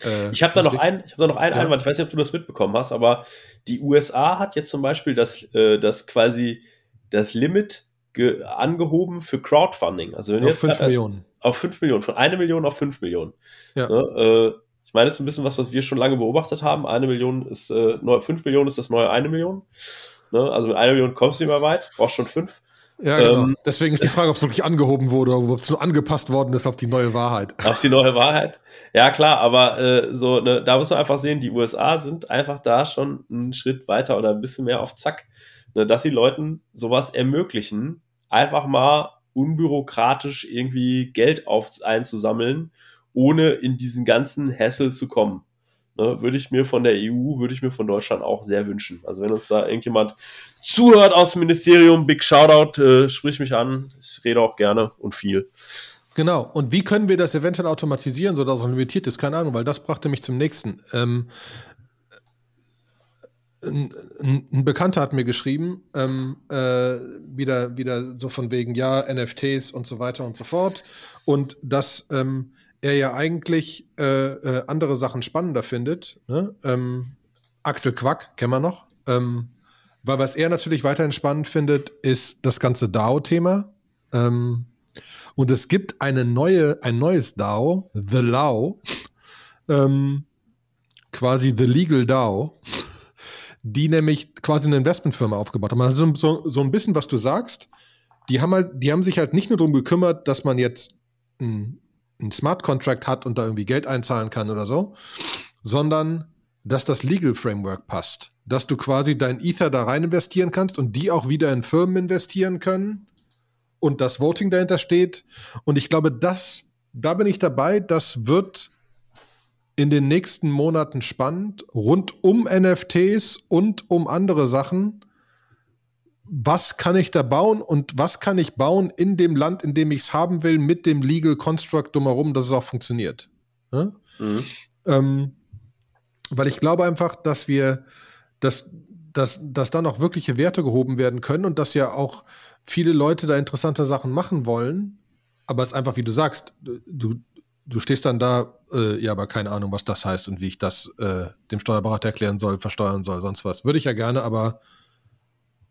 Äh, ich habe da noch einen, ich hab da noch einen ja. Einwand, ich weiß nicht, ob du das mitbekommen hast, aber die USA hat jetzt zum Beispiel das, äh, das quasi das Limit angehoben für Crowdfunding. Also wenn auf 5 Millionen. Auf 5 Millionen, von 1 Million auf 5 Millionen. Ja. Ne, äh, ich meine, das ist ein bisschen was, was wir schon lange beobachtet haben. Eine Million ist, äh, 5 Millionen ist das neue eine Million. Ne? Also mit einer Million kommst du nicht mehr weit, brauchst schon fünf. Ja, genau. Ähm, Deswegen ist die Frage, ob es wirklich angehoben wurde oder ob es nur angepasst worden ist auf die neue Wahrheit. Auf die neue Wahrheit. Ja, klar, aber äh, so, ne, da muss man einfach sehen, die USA sind einfach da schon einen Schritt weiter oder ein bisschen mehr auf Zack, ne, dass sie Leuten sowas ermöglichen, einfach mal unbürokratisch irgendwie Geld auf, einzusammeln, ohne in diesen ganzen Hassel zu kommen. Ne, würde ich mir von der EU, würde ich mir von Deutschland auch sehr wünschen. Also wenn uns da irgendjemand zuhört aus dem Ministerium, big Shoutout, äh, sprich mich an. Ich rede auch gerne und viel. Genau. Und wie können wir das eventuell automatisieren, sodass es limitiert ist? Keine Ahnung, weil das brachte mich zum nächsten. Ähm, ein, ein, Bekannter hat mir geschrieben, ähm, äh, wieder, wieder so von wegen, ja, NFTs und so weiter und so fort. Und dass ähm, er ja eigentlich äh, äh, andere Sachen spannender findet. Ne? Ähm, Axel Quack, kennen wir noch. Ähm, weil was er natürlich weiterhin spannend findet, ist das ganze DAO-Thema. Ähm, und es gibt eine neue, ein neues DAO, The Lao, ähm, quasi The Legal DAO, die nämlich quasi eine Investmentfirma aufgebaut haben. Also so, so ein bisschen, was du sagst, die haben halt, die haben sich halt nicht nur darum gekümmert, dass man jetzt ein, ein Smart Contract hat und da irgendwie Geld einzahlen kann oder so, sondern dass das Legal Framework passt. Dass du quasi dein Ether da rein investieren kannst und die auch wieder in Firmen investieren können und das Voting dahinter steht. Und ich glaube, das, da bin ich dabei, das wird in den nächsten Monaten spannend, rund um NFTs und um andere Sachen. Was kann ich da bauen und was kann ich bauen in dem Land, in dem ich es haben will, mit dem Legal Construct drumherum, dass es auch funktioniert? Ja? Mhm. Ähm, weil ich glaube einfach, dass wir, dass, dass, dass da noch wirkliche Werte gehoben werden können und dass ja auch viele Leute da interessante Sachen machen wollen. Aber es ist einfach, wie du sagst, du, du stehst dann da, äh, ja, aber keine Ahnung, was das heißt und wie ich das äh, dem Steuerberater erklären soll, versteuern soll, sonst was. Würde ich ja gerne, aber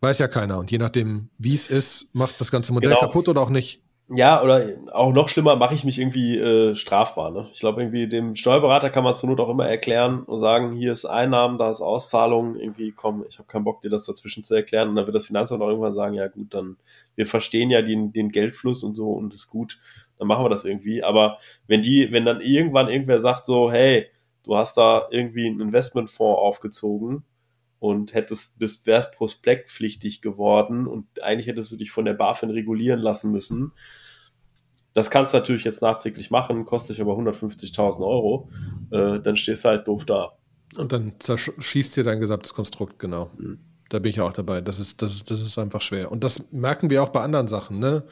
weiß ja keiner. Und je nachdem, wie es ist, macht das ganze Modell genau. kaputt oder auch nicht. Ja, oder auch noch schlimmer, mache ich mich irgendwie äh, strafbar. Ne? Ich glaube, irgendwie dem Steuerberater kann man zur Not auch immer erklären und sagen, hier ist Einnahmen, da ist Auszahlung, irgendwie, komm, ich habe keinen Bock, dir das dazwischen zu erklären. Und dann wird das Finanzamt auch irgendwann sagen, ja gut, dann, wir verstehen ja den, den Geldfluss und so und ist gut, dann machen wir das irgendwie. Aber wenn die, wenn dann irgendwann irgendwer sagt so, hey, du hast da irgendwie einen Investmentfonds aufgezogen, und hättest, bist, wärst prospektpflichtig geworden und eigentlich hättest du dich von der BaFin regulieren lassen müssen. Das kannst du natürlich jetzt nachträglich machen, kostet dich aber 150.000 Euro. Äh, dann stehst du halt doof da. Und dann zerschießt dir dein gesamtes Konstrukt, genau. Mhm. Da bin ich auch dabei. Das ist, das, ist, das ist einfach schwer. Und das merken wir auch bei anderen Sachen, ne?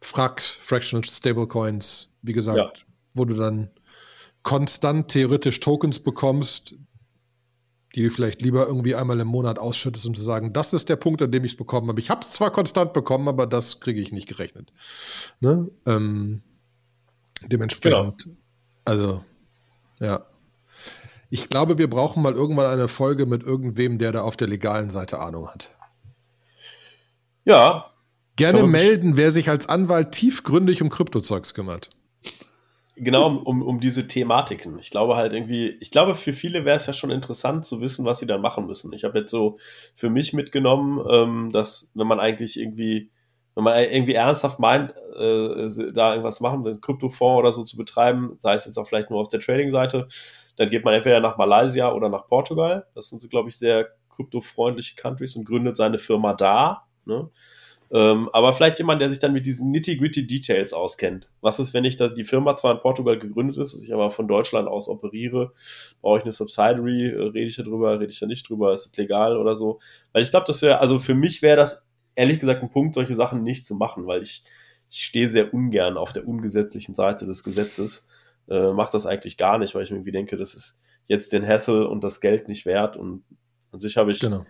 Fract, Fractional Stablecoins, wie gesagt, ja. wo du dann konstant theoretisch Tokens bekommst, die vielleicht lieber irgendwie einmal im Monat ausschüttest, um zu sagen, das ist der Punkt, an dem ich es bekommen habe. Ich habe es zwar konstant bekommen, aber das kriege ich nicht gerechnet. Ne? Ähm, dementsprechend, genau. also, ja. Ich glaube, wir brauchen mal irgendwann eine Folge mit irgendwem, der da auf der legalen Seite Ahnung hat. Ja. Gerne melden, wer sich als Anwalt tiefgründig um Kryptozeugs kümmert genau um, um, diese Thematiken. Ich glaube halt irgendwie, ich glaube, für viele wäre es ja schon interessant zu wissen, was sie dann machen müssen. Ich habe jetzt so für mich mitgenommen, ähm, dass wenn man eigentlich irgendwie, wenn man irgendwie ernsthaft meint, äh, da irgendwas machen, einen Kryptofonds oder so zu betreiben, sei es jetzt auch vielleicht nur auf der Trading-Seite, dann geht man entweder nach Malaysia oder nach Portugal. Das sind so, glaube ich, sehr kryptofreundliche Countries und gründet seine Firma da. Ne? Ähm, aber vielleicht jemand, der sich dann mit diesen nitty-gritty Details auskennt. Was ist, wenn ich da die Firma zwar in Portugal gegründet ist, ich aber von Deutschland aus operiere, brauche ich eine Subsidiary, äh, rede ich da drüber, rede ich da nicht drüber, ist es legal oder so? Weil ich glaube, das wäre, also für mich wäre das ehrlich gesagt ein Punkt, solche Sachen nicht zu machen, weil ich, ich stehe sehr ungern auf der ungesetzlichen Seite des Gesetzes, äh, mache das eigentlich gar nicht, weil ich mir irgendwie denke, das ist jetzt den Hassel und das Geld nicht wert und an sich habe ich genau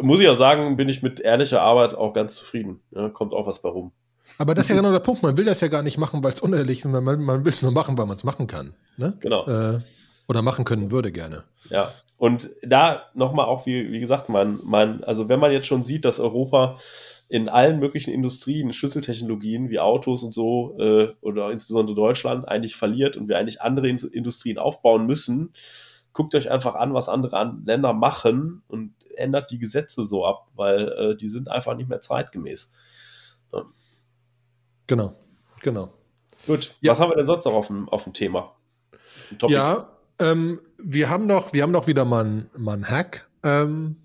muss ich ja sagen, bin ich mit ehrlicher Arbeit auch ganz zufrieden. Ja, kommt auch was bei rum. Aber das ist ja genau der Punkt. Man will das ja gar nicht machen, weil es unehrlich ist. Man, man will es nur machen, weil man es machen kann. Ne? Genau. Äh, oder machen können würde gerne. Ja. Und da nochmal auch, wie, wie gesagt, man, man, also wenn man jetzt schon sieht, dass Europa in allen möglichen Industrien, Schlüsseltechnologien wie Autos und so, äh, oder insbesondere Deutschland, eigentlich verliert und wir eigentlich andere Industrien aufbauen müssen, guckt euch einfach an, was andere Länder machen und ändert die Gesetze so ab, weil äh, die sind einfach nicht mehr zeitgemäß. Ja. Genau, genau. Gut, ja. was haben wir denn sonst noch auf dem, auf dem Thema? Ja, ähm, wir, haben noch, wir haben noch wieder mal einen, mal einen Hack, ähm,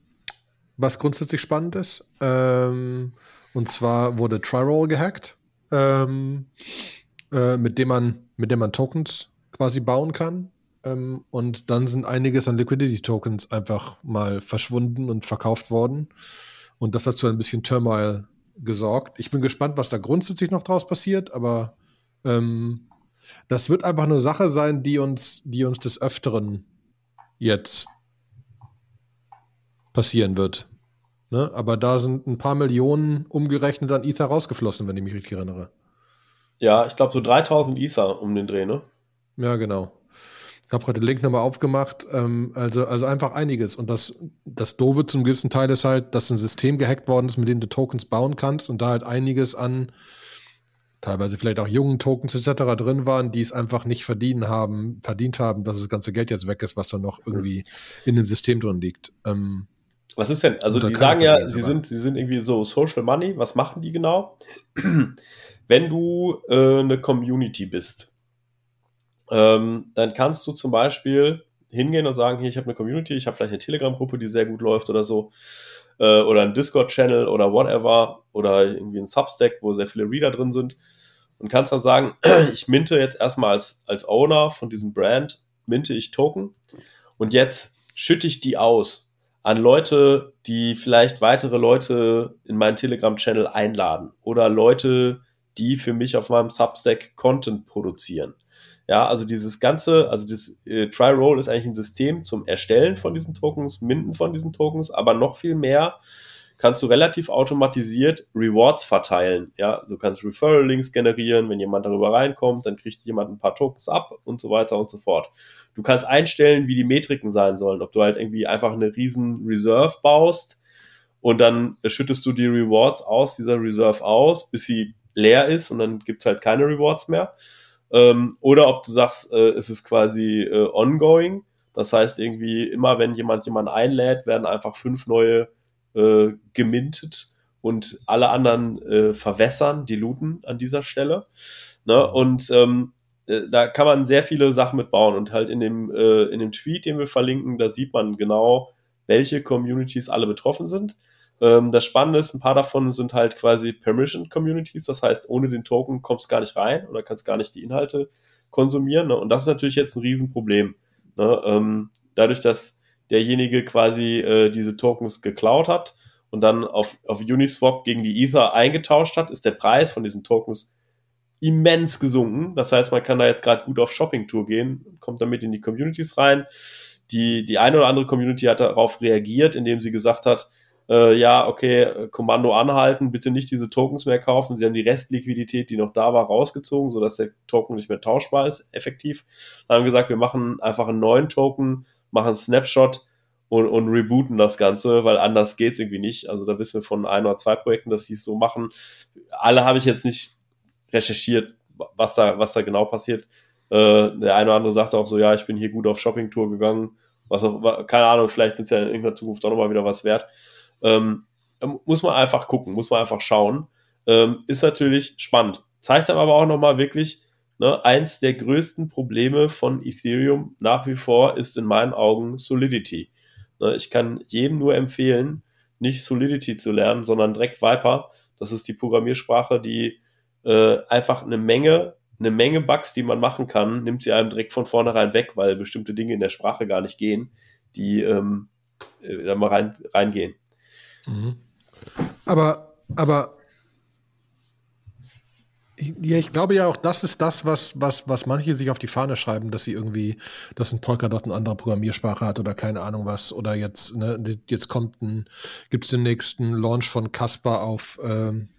was grundsätzlich spannend ist. Ähm, und zwar wurde Triroll gehackt, ähm, äh, mit, dem man, mit dem man Tokens quasi bauen kann. Ähm, und dann sind einiges an Liquidity-Tokens einfach mal verschwunden und verkauft worden. Und das hat zu ein bisschen Turmoil gesorgt. Ich bin gespannt, was da grundsätzlich noch draus passiert, aber ähm, das wird einfach eine Sache sein, die uns, die uns des Öfteren jetzt passieren wird. Ne? Aber da sind ein paar Millionen umgerechnet an Ether rausgeflossen, wenn ich mich richtig erinnere. Ja, ich glaube so 3000 Ether um den Dreh, ne? Ja, genau. Ich habe gerade den Link nochmal aufgemacht. Ähm, also, also einfach einiges. Und das, das Dove zum gewissen Teil ist halt, dass ein System gehackt worden ist, mit dem du Tokens bauen kannst und da halt einiges an teilweise vielleicht auch jungen Tokens etc. drin waren, die es einfach nicht verdienen haben, verdient haben, dass das ganze Geld jetzt weg ist, was da noch irgendwie in dem System drin liegt. Ähm, was ist denn? Also die sagen ja, sie sind, sie sind irgendwie so Social Money. Was machen die genau? (clears throat) Wenn du äh, eine Community bist, ähm, dann kannst du zum Beispiel hingehen und sagen, hier, ich habe eine Community, ich habe vielleicht eine Telegram-Gruppe, die sehr gut läuft oder so, äh, oder ein Discord-Channel oder whatever, oder irgendwie ein Substack, wo sehr viele Reader drin sind und kannst dann sagen, (clears throat) ich minte jetzt erstmal als, als Owner von diesem Brand, minte ich Token und jetzt schütte ich die aus an Leute, die vielleicht weitere Leute in meinen Telegram-Channel einladen oder Leute, die für mich auf meinem Substack Content produzieren. Ja, also dieses ganze, also das äh, Try-Roll ist eigentlich ein System zum Erstellen von diesen Tokens, Minden von diesen Tokens, aber noch viel mehr kannst du relativ automatisiert Rewards verteilen. Ja, du kannst Referral-Links generieren, wenn jemand darüber reinkommt, dann kriegt jemand ein paar Tokens ab und so weiter und so fort. Du kannst einstellen, wie die Metriken sein sollen, ob du halt irgendwie einfach eine riesen Reserve baust und dann schüttest du die Rewards aus dieser Reserve aus, bis sie leer ist und dann gibt's halt keine Rewards mehr ähm, oder ob du sagst, äh, es ist quasi äh, ongoing. Das heißt, irgendwie immer, wenn jemand jemanden einlädt, werden einfach fünf neue äh, gemintet und alle anderen äh, verwässern, die looten an dieser Stelle. Ne? Und ähm, äh, da kann man sehr viele Sachen mitbauen und halt in dem, äh, in dem Tweet, den wir verlinken, da sieht man genau, welche Communities alle betroffen sind. Ähm, das Spannende ist, ein paar davon sind halt quasi Permission Communities, das heißt, ohne den Token kommst du gar nicht rein oder kannst gar nicht die Inhalte konsumieren. Ne? Und das ist natürlich jetzt ein Riesenproblem. Ne? Ähm, dadurch, dass derjenige quasi äh, diese Tokens geklaut hat und dann auf, auf Uniswap gegen die Ether eingetauscht hat, ist der Preis von diesen Tokens immens gesunken. Das heißt, man kann da jetzt gerade gut auf Shopping-Tour gehen, kommt damit in die Communities rein. Die, die eine oder andere Community hat darauf reagiert, indem sie gesagt hat, äh, ja, okay, Kommando anhalten, bitte nicht diese Tokens mehr kaufen. Sie haben die Restliquidität, die noch da war, rausgezogen, sodass der Token nicht mehr tauschbar ist, effektiv. Dann haben gesagt, wir machen einfach einen neuen Token, machen einen Snapshot und, und rebooten das Ganze, weil anders geht's irgendwie nicht. Also da wissen wir von ein oder zwei Projekten, dass sie es so machen. Alle habe ich jetzt nicht recherchiert, was da, was da genau passiert. Äh, der eine oder andere sagte auch so, ja, ich bin hier gut auf Shoppingtour gegangen. Was auch, keine Ahnung, vielleicht sind es ja in irgendeiner Zukunft auch nochmal wieder was wert. Ähm, muss man einfach gucken, muss man einfach schauen. Ähm, ist natürlich spannend. Zeigt aber auch nochmal wirklich, ne, eins der größten Probleme von Ethereum nach wie vor ist in meinen Augen Solidity. Ne, ich kann jedem nur empfehlen, nicht Solidity zu lernen, sondern direkt Viper. Das ist die Programmiersprache, die äh, einfach eine Menge, eine Menge Bugs, die man machen kann, nimmt sie einem direkt von vornherein weg, weil bestimmte Dinge in der Sprache gar nicht gehen, die ähm, äh, da mal rein, reingehen. Aber, aber ja, ich glaube ja auch, das ist das, was, was, was manche sich auf die Fahne schreiben, dass sie irgendwie, dass ein Polkadot eine andere Programmiersprache hat oder keine Ahnung was. Oder jetzt, ne, jetzt kommt ein, gibt es den nächsten Launch von Casper auf, ähm,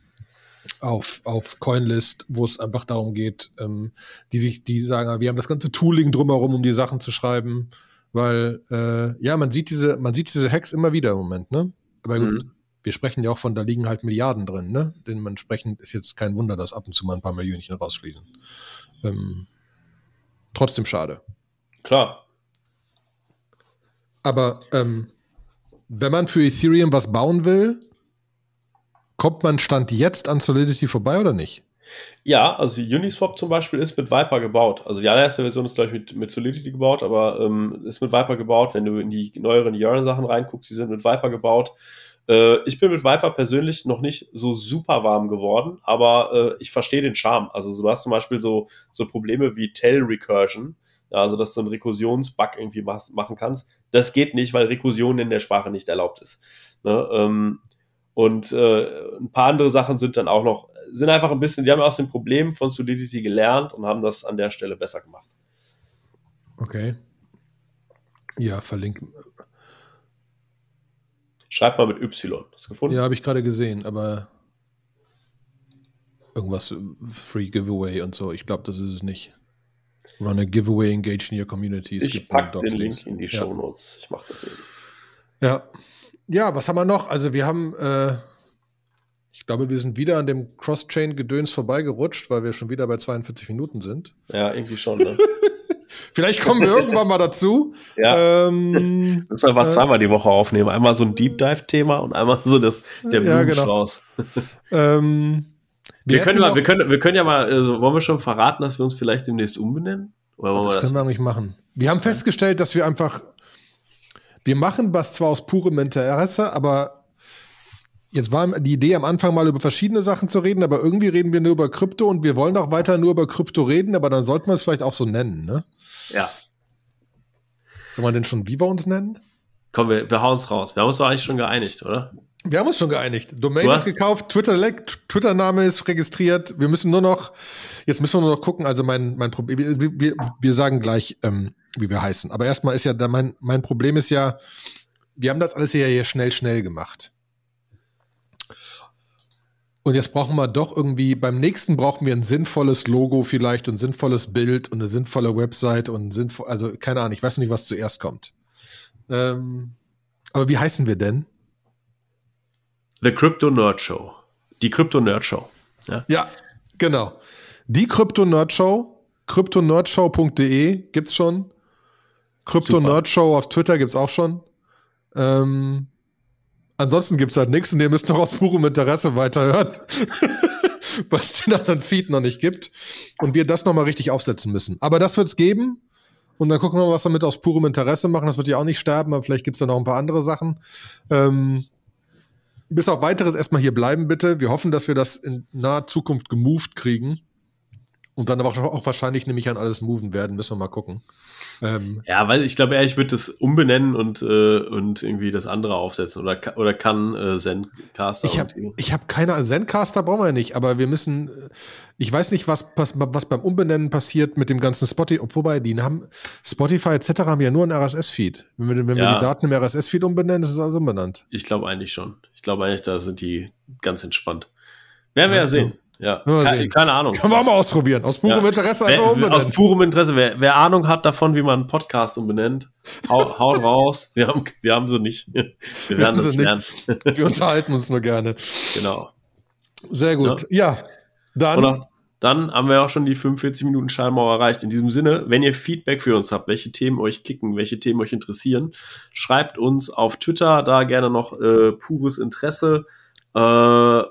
auf, auf Coinlist, wo es einfach darum geht, ähm, die sich, die sagen, wir haben das ganze Tooling drumherum, um die Sachen zu schreiben, weil äh, ja, man sieht diese, man sieht diese Hacks immer wieder im Moment, ne? Aber gut, mhm wir sprechen ja auch von, da liegen halt Milliarden drin, ne? Dementsprechend ist jetzt kein Wunder, dass ab und zu mal ein paar Millionchen rausfließen. Ähm, trotzdem schade. Klar. Aber ähm, wenn man für Ethereum was bauen will, kommt man Stand jetzt an Solidity vorbei oder nicht? Ja, also Uniswap zum Beispiel ist mit Viper gebaut. Also die allererste Version ist, glaube ich, mit, mit Solidity gebaut, aber ähm, ist mit Viper gebaut. Wenn du in die neueren Yearn-Sachen reinguckst, die sind mit Viper gebaut. Äh, ich bin mit Viper persönlich noch nicht so super warm geworden, aber äh, ich verstehe den Charme. Also du hast zum Beispiel so, so Probleme wie Tell Recursion, ja, also dass du einen Rekursionsbug irgendwie machen kannst. Das geht nicht, weil Rekursion in der Sprache nicht erlaubt ist. Ne? Ähm, und äh, ein paar andere Sachen sind dann auch noch, sind einfach ein bisschen, die haben aus den Problemen von Solidity gelernt und haben das an der Stelle besser gemacht. Okay. Ja, verlinken, Schreibt mal mit Y. Hast du gefunden? Ja, habe ich gerade gesehen, aber irgendwas Free Giveaway und so. Ich glaube, das ist es nicht. Run a Giveaway, engage in your community. Es ich packe den Link in die ja. Show Notes. Ich mache das eben. Ja. Ja, was haben wir noch? Also wir haben, äh, ich glaube, wir sind wieder an dem Cross-Chain-Gedöns vorbeigerutscht, weil wir schon wieder bei 42 Minuten sind. Ja, irgendwie schon, ne? (laughs) Vielleicht kommen wir irgendwann mal dazu. Ja. Ähm, (laughs) Müssen wir einfach äh, zweimal die Woche aufnehmen. Einmal so ein Deep Dive-Thema und einmal so das, der ja, Blumenstrauß. Genau. (laughs) ähm, wir, wir können mal, wir können, wir können ja mal, also wollen wir schon verraten, dass wir uns vielleicht demnächst umbenennen? Oder das, das können wir eigentlich machen. Wir haben festgestellt, dass wir einfach, wir machen was zwar aus purem Interesse, aber jetzt war die Idee am Anfang mal über verschiedene Sachen zu reden, aber irgendwie reden wir nur über Krypto und wir wollen auch weiter nur über Krypto reden, aber dann sollten wir es vielleicht auch so nennen, ne? Ja. Sollen wir denn schon, wie wir uns nennen? Komm, wir, wir hauen es raus. Wir haben uns doch eigentlich schon geeinigt, oder? Wir haben uns schon geeinigt. Domain ist gekauft, Twitter Twitter-Name ist registriert. Wir müssen nur noch, jetzt müssen wir nur noch gucken. Also mein, mein Problem, wir, wir, wir sagen gleich, ähm, wie wir heißen. Aber erstmal ist ja, mein, mein Problem ist ja, wir haben das alles ja hier schnell, schnell gemacht. Und jetzt brauchen wir doch irgendwie, beim nächsten brauchen wir ein sinnvolles Logo vielleicht und ein sinnvolles Bild und eine sinnvolle Website und sinnvoll, also keine Ahnung, ich weiß nicht, was zuerst kommt. Ähm, aber wie heißen wir denn? The Crypto Nerd Show. Die Crypto Nerd Show. Ja, ja genau. Die Crypto Nerd Show, cryptonerdshow.de gibt's schon. Crypto Nerd Show auf Twitter gibt's auch schon. Ähm, Ansonsten gibt es halt nichts und ihr müsst noch aus purem Interesse weiterhören, (laughs) es den anderen Feed noch nicht gibt und wir das nochmal richtig aufsetzen müssen. Aber das wird es geben und dann gucken wir mal, was wir mit aus purem Interesse machen. Das wird ja auch nicht sterben, aber vielleicht gibt es da noch ein paar andere Sachen. Ähm, bis auf weiteres erstmal hier bleiben, bitte. Wir hoffen, dass wir das in naher Zukunft gemoved kriegen Und dann aber auch wahrscheinlich nämlich an alles moven werden, müssen wir mal gucken. Ähm, ja, weil ich glaube, ich würde das umbenennen und, äh, und irgendwie das andere aufsetzen oder, oder kann äh, Zencaster. Ich habe hab keine Zencaster brauchen wir nicht, aber wir müssen, ich weiß nicht, was, was, was beim Umbenennen passiert mit dem ganzen Spotify, wobei die haben Spotify etc. haben ja nur einen RSS-Feed. Wenn, wir, wenn ja. wir die Daten im RSS-Feed umbenennen, ist es also umbenannt. Ich glaube eigentlich schon. Ich glaube eigentlich, da sind die ganz entspannt. Werden wir ja sehen. Ja, keine, keine, Ahnung. Können wir auch mal ausprobieren. Aus purem ja. Interesse einfach wer, umbenennen. Aus purem Interesse. Wer, wer, Ahnung hat davon, wie man einen Podcast umbenennt, hau, haut raus. Wir haben, wir haben sie nicht. Wir, wir werden das lernen. (laughs) Wir unterhalten uns nur gerne. Genau. Sehr gut. Ja, ja dann. Auch, dann haben wir auch schon die 45 Minuten Schallmauer erreicht. In diesem Sinne, wenn ihr Feedback für uns habt, welche Themen euch kicken, welche Themen euch interessieren, schreibt uns auf Twitter da gerne noch äh, pures Interesse äh,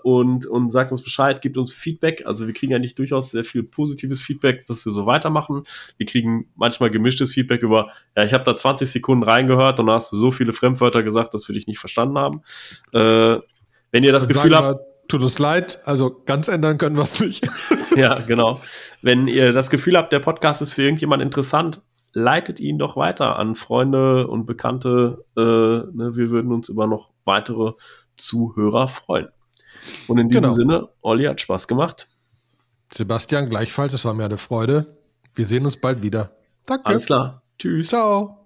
und, und sagt uns Bescheid, gibt uns Feedback. Also wir kriegen eigentlich durchaus sehr viel positives Feedback, dass wir so weitermachen. Wir kriegen manchmal gemischtes Feedback über, ja, ich habe da 20 Sekunden reingehört und da hast du so viele Fremdwörter gesagt, dass wir dich nicht verstanden haben. Äh, wenn ihr das und Gefühl habt, tut uns leid, also ganz ändern können wir es nicht. (laughs) (laughs) ja, genau. Wenn ihr das Gefühl habt, der Podcast ist für irgendjemand interessant, leitet ihn doch weiter an Freunde und Bekannte. Äh, ne, wir würden uns über noch weitere Zuhörer freuen. Und in diesem genau. Sinne, Olli hat Spaß gemacht. Sebastian, gleichfalls, es war mir eine Freude. Wir sehen uns bald wieder. Danke. Alles klar. Tschüss. Ciao.